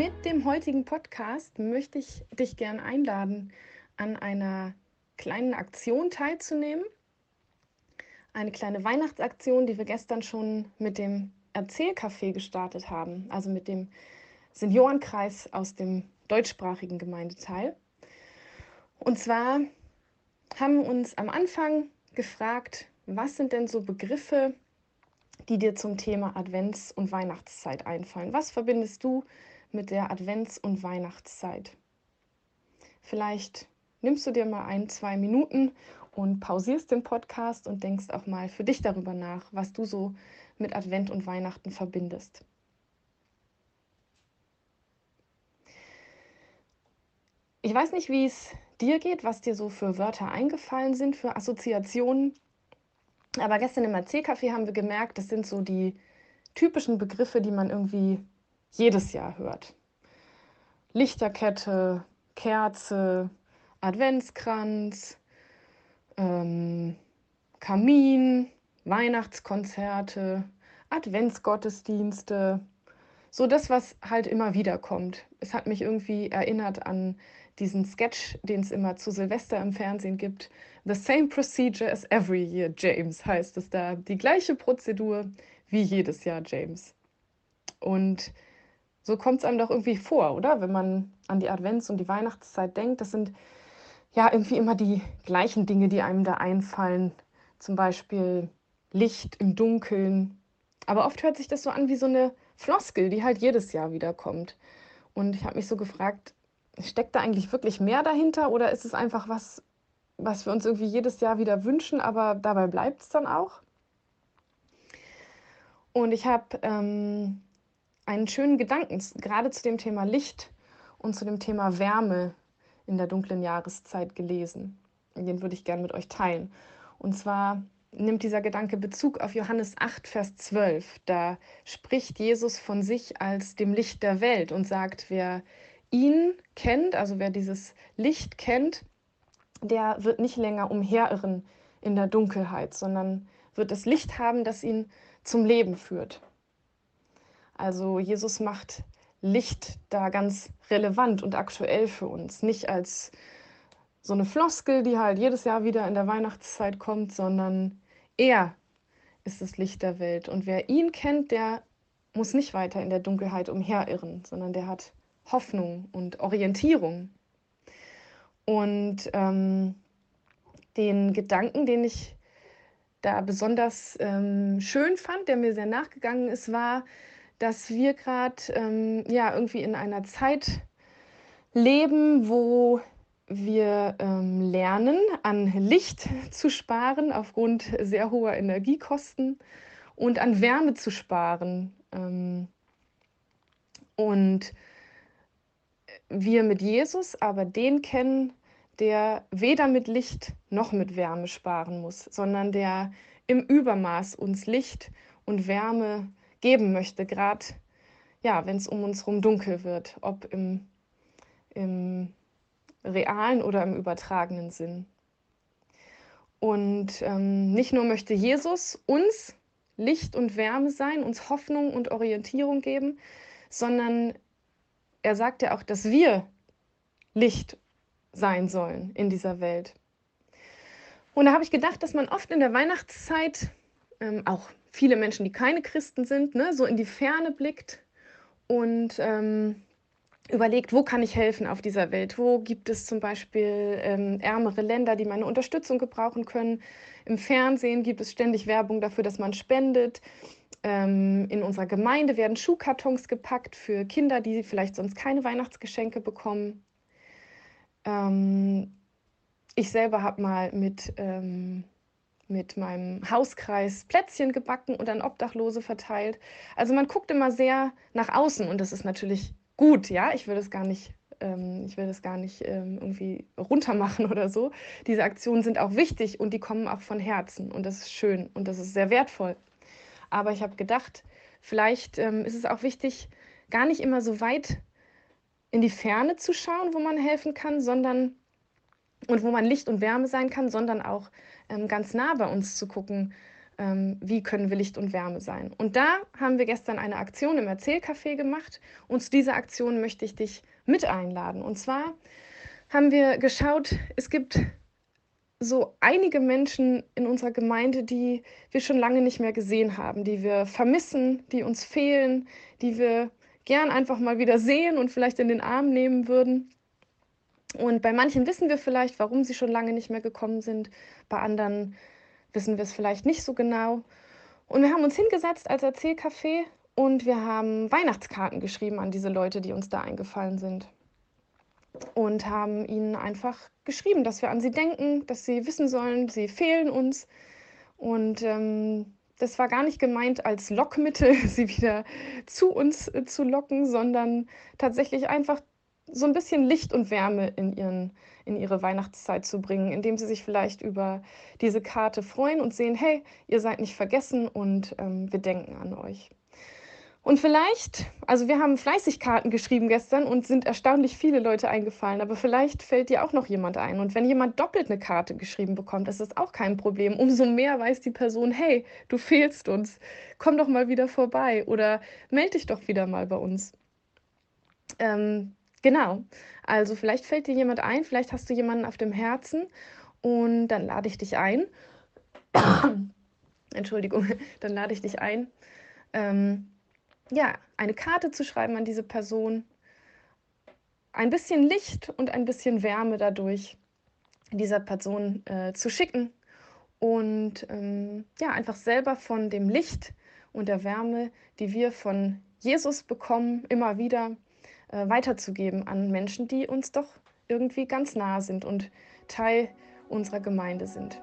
Mit dem heutigen Podcast möchte ich dich gern einladen, an einer kleinen Aktion teilzunehmen. Eine kleine Weihnachtsaktion, die wir gestern schon mit dem Erzählcafé gestartet haben, also mit dem Seniorenkreis aus dem deutschsprachigen Gemeindeteil. Und zwar haben uns am Anfang gefragt, was sind denn so Begriffe, die dir zum Thema Advents- und Weihnachtszeit einfallen? Was verbindest du mit der Advents- und Weihnachtszeit? Vielleicht nimmst du dir mal ein, zwei Minuten und pausierst den Podcast und denkst auch mal für dich darüber nach, was du so mit Advent und Weihnachten verbindest. Ich weiß nicht, wie es dir geht, was dir so für Wörter eingefallen sind, für Assoziationen. Aber gestern im AC-Café haben wir gemerkt, das sind so die typischen Begriffe, die man irgendwie jedes Jahr hört. Lichterkette, Kerze, Adventskranz, ähm, Kamin, Weihnachtskonzerte, Adventsgottesdienste. So das, was halt immer wieder kommt. Es hat mich irgendwie erinnert an diesen Sketch, den es immer zu Silvester im Fernsehen gibt. The same procedure as every year, James, heißt es da. Die gleiche Prozedur wie jedes Jahr, James. Und so kommt es einem doch irgendwie vor, oder? Wenn man an die Advents- und die Weihnachtszeit denkt, das sind ja irgendwie immer die gleichen Dinge, die einem da einfallen. Zum Beispiel Licht im Dunkeln. Aber oft hört sich das so an wie so eine Floskel, die halt jedes Jahr wiederkommt. Und ich habe mich so gefragt, steckt da eigentlich wirklich mehr dahinter oder ist es einfach was, was wir uns irgendwie jedes Jahr wieder wünschen, aber dabei bleibt es dann auch? Und ich habe ähm, einen schönen Gedanken, gerade zu dem Thema Licht und zu dem Thema Wärme in der dunklen Jahreszeit gelesen. Den würde ich gerne mit euch teilen. Und zwar nimmt dieser Gedanke Bezug auf Johannes 8, Vers 12. Da spricht Jesus von sich als dem Licht der Welt und sagt, wer ihn kennt, also wer dieses Licht kennt, der wird nicht länger umherirren in der Dunkelheit, sondern wird das Licht haben, das ihn zum Leben führt. Also Jesus macht Licht da ganz relevant und aktuell für uns, nicht als so eine Floskel, die halt jedes Jahr wieder in der Weihnachtszeit kommt, sondern er ist das Licht der Welt. Und wer ihn kennt, der muss nicht weiter in der Dunkelheit umherirren, sondern der hat Hoffnung und Orientierung. Und ähm, den Gedanken, den ich da besonders ähm, schön fand, der mir sehr nachgegangen ist, war, dass wir gerade ähm, ja irgendwie in einer Zeit leben, wo wir ähm, lernen, an Licht zu sparen aufgrund sehr hoher Energiekosten und an Wärme zu sparen. Ähm, und wir mit Jesus aber den kennen, der weder mit Licht noch mit Wärme sparen muss, sondern der im Übermaß uns Licht und Wärme geben möchte, gerade ja, wenn es um uns herum dunkel wird, ob im, im realen oder im übertragenen Sinn. Und ähm, nicht nur möchte Jesus uns Licht und Wärme sein, uns Hoffnung und Orientierung geben, sondern er sagt ja auch, dass wir Licht sein sollen in dieser Welt. Und da habe ich gedacht, dass man oft in der Weihnachtszeit, ähm, auch viele Menschen, die keine Christen sind, ne, so in die Ferne blickt und ähm, überlegt, wo kann ich helfen auf dieser Welt? Wo gibt es zum Beispiel ähm, ärmere Länder, die meine Unterstützung gebrauchen können? Im Fernsehen gibt es ständig Werbung dafür, dass man spendet. Ähm, in unserer Gemeinde werden Schuhkartons gepackt für Kinder, die vielleicht sonst keine Weihnachtsgeschenke bekommen. Ähm, ich selber habe mal mit, ähm, mit meinem Hauskreis Plätzchen gebacken und an Obdachlose verteilt. Also man guckt immer sehr nach außen und das ist natürlich gut, ja. Ich will das gar nicht, ähm, ich will das gar nicht ähm, irgendwie runtermachen oder so. Diese Aktionen sind auch wichtig und die kommen auch von Herzen und das ist schön und das ist sehr wertvoll. Aber ich habe gedacht, vielleicht ähm, ist es auch wichtig, gar nicht immer so weit in die Ferne zu schauen, wo man helfen kann, sondern und wo man Licht und Wärme sein kann, sondern auch ähm, ganz nah bei uns zu gucken, ähm, wie können wir Licht und Wärme sein. Und da haben wir gestern eine Aktion im Erzählcafé gemacht und zu dieser Aktion möchte ich dich mit einladen. Und zwar haben wir geschaut, es gibt so einige Menschen in unserer Gemeinde, die wir schon lange nicht mehr gesehen haben, die wir vermissen, die uns fehlen, die wir gern einfach mal wieder sehen und vielleicht in den Arm nehmen würden. Und bei manchen wissen wir vielleicht, warum sie schon lange nicht mehr gekommen sind. Bei anderen wissen wir es vielleicht nicht so genau. Und wir haben uns hingesetzt als Erzählcafé und wir haben Weihnachtskarten geschrieben an diese Leute, die uns da eingefallen sind. Und haben ihnen einfach geschrieben, dass wir an sie denken, dass sie wissen sollen, sie fehlen uns. Und ähm, das war gar nicht gemeint als Lockmittel, sie wieder zu uns äh, zu locken, sondern tatsächlich einfach so ein bisschen Licht und Wärme in, ihren, in ihre Weihnachtszeit zu bringen, indem sie sich vielleicht über diese Karte freuen und sehen, hey, ihr seid nicht vergessen und ähm, wir denken an euch. Und vielleicht, also wir haben fleißig Karten geschrieben gestern und sind erstaunlich viele Leute eingefallen, aber vielleicht fällt dir auch noch jemand ein. Und wenn jemand doppelt eine Karte geschrieben bekommt, ist das auch kein Problem. Umso mehr weiß die Person, hey, du fehlst uns, komm doch mal wieder vorbei oder melde dich doch wieder mal bei uns. Ähm, genau, also vielleicht fällt dir jemand ein, vielleicht hast du jemanden auf dem Herzen und dann lade ich dich ein. Entschuldigung, dann lade ich dich ein. Ähm, ja, eine Karte zu schreiben an diese Person, ein bisschen Licht und ein bisschen Wärme dadurch dieser Person äh, zu schicken und ähm, ja, einfach selber von dem Licht und der Wärme, die wir von Jesus bekommen, immer wieder äh, weiterzugeben an Menschen, die uns doch irgendwie ganz nah sind und Teil unserer Gemeinde sind.